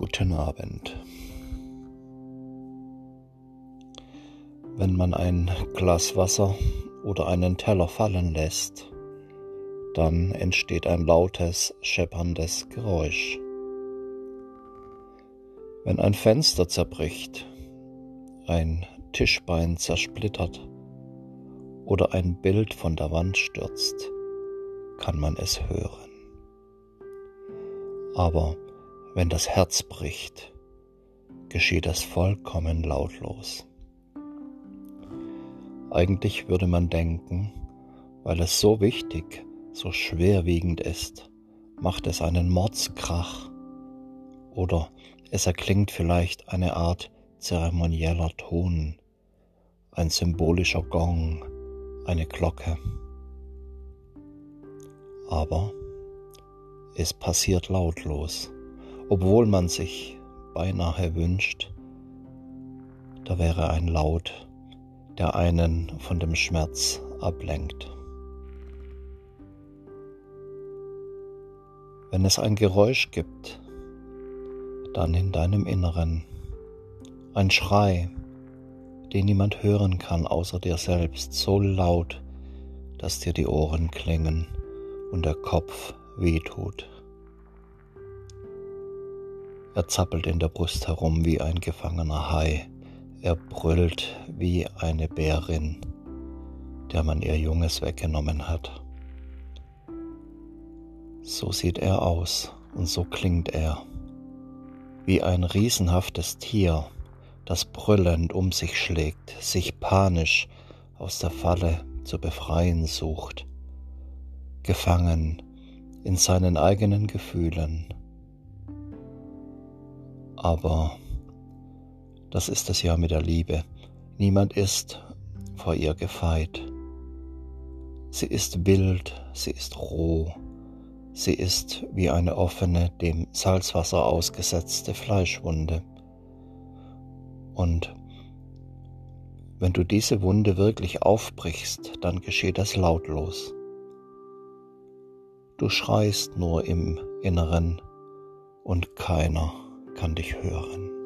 Guten Abend. Wenn man ein Glas Wasser oder einen Teller fallen lässt, dann entsteht ein lautes, schepperndes Geräusch. Wenn ein Fenster zerbricht, ein Tischbein zersplittert oder ein Bild von der Wand stürzt, kann man es hören. Aber wenn das Herz bricht, geschieht es vollkommen lautlos. Eigentlich würde man denken, weil es so wichtig, so schwerwiegend ist, macht es einen Mordskrach oder es erklingt vielleicht eine Art zeremonieller Ton, ein symbolischer Gong, eine Glocke. Aber es passiert lautlos obwohl man sich beinahe wünscht, da wäre ein Laut, der einen von dem Schmerz ablenkt. Wenn es ein Geräusch gibt, dann in deinem Inneren, ein Schrei, den niemand hören kann außer dir selbst, so laut, dass dir die Ohren klingen und der Kopf wehtut. Er zappelt in der Brust herum wie ein gefangener Hai. Er brüllt wie eine Bärin, der man ihr Junges weggenommen hat. So sieht er aus und so klingt er, wie ein riesenhaftes Tier, das brüllend um sich schlägt, sich panisch aus der Falle zu befreien sucht, gefangen in seinen eigenen Gefühlen aber das ist es ja mit der Liebe. Niemand ist vor ihr gefeit. Sie ist wild, sie ist roh, sie ist wie eine offene, dem Salzwasser ausgesetzte Fleischwunde. Und wenn du diese Wunde wirklich aufbrichst, dann geschieht das lautlos. Du schreist nur im Inneren und keiner kann dich hören.